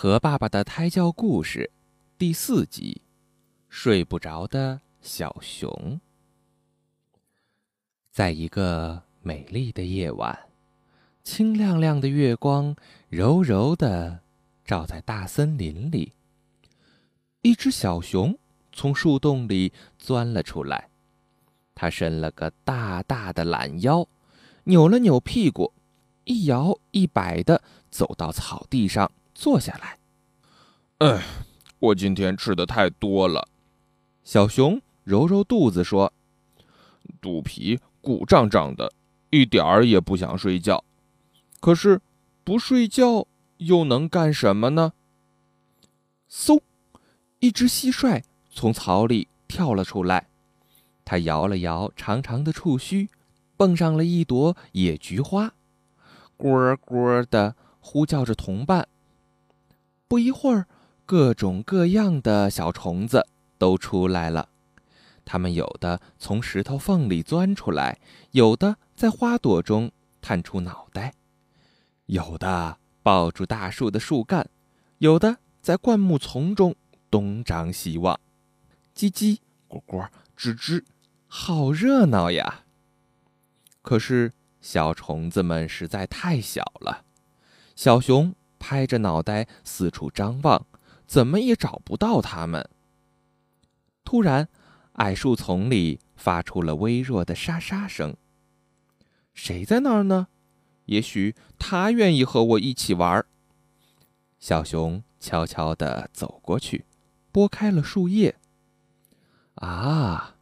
和爸爸的胎教故事第四集：睡不着的小熊。在一个美丽的夜晚，清亮亮的月光柔柔的照在大森林里。一只小熊从树洞里钻了出来，它伸了个大大的懒腰，扭了扭屁股，一摇一摆的走到草地上。坐下来，哎，我今天吃的太多了。小熊揉揉肚子说：“肚皮鼓胀胀的，一点儿也不想睡觉。可是，不睡觉又能干什么呢？”嗖，一只蟋蟀从草里跳了出来，它摇了摇长长的触须，蹦上了一朵野菊花，咕咕的呼叫着同伴。不一会儿，各种各样的小虫子都出来了。它们有的从石头缝里钻出来，有的在花朵中探出脑袋，有的抱住大树的树干，有的在灌木丛中东张西望。叽叽咕咕，吱吱，好热闹呀！可是小虫子们实在太小了，小熊。拍着脑袋四处张望，怎么也找不到它们。突然，矮树丛里发出了微弱的沙沙声。谁在那儿呢？也许他愿意和我一起玩。小熊悄悄地走过去，拨开了树叶。啊，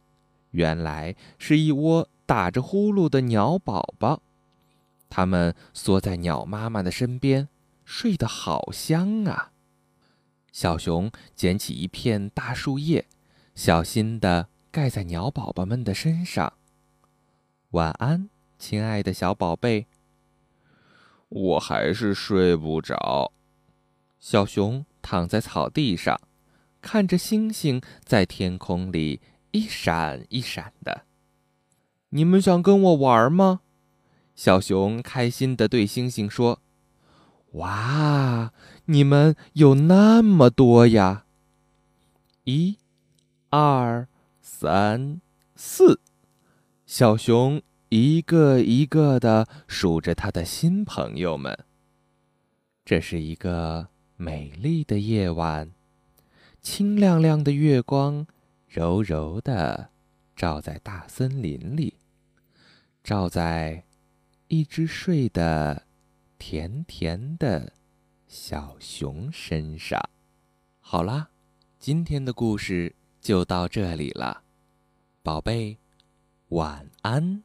原来是一窝打着呼噜的鸟宝宝，它们缩在鸟妈妈的身边。睡得好香啊！小熊捡起一片大树叶，小心地盖在鸟宝宝们的身上。晚安，亲爱的小宝贝。我还是睡不着。小熊躺在草地上，看着星星在天空里一闪一闪的。你们想跟我玩吗？小熊开心地对星星说。哇，你们有那么多呀！一、二、三、四，小熊一个一个的数着他的新朋友们。这是一个美丽的夜晚，清亮亮的月光柔柔的照在大森林里，照在一只睡的。甜甜的小熊身上。好啦，今天的故事就到这里了，宝贝，晚安。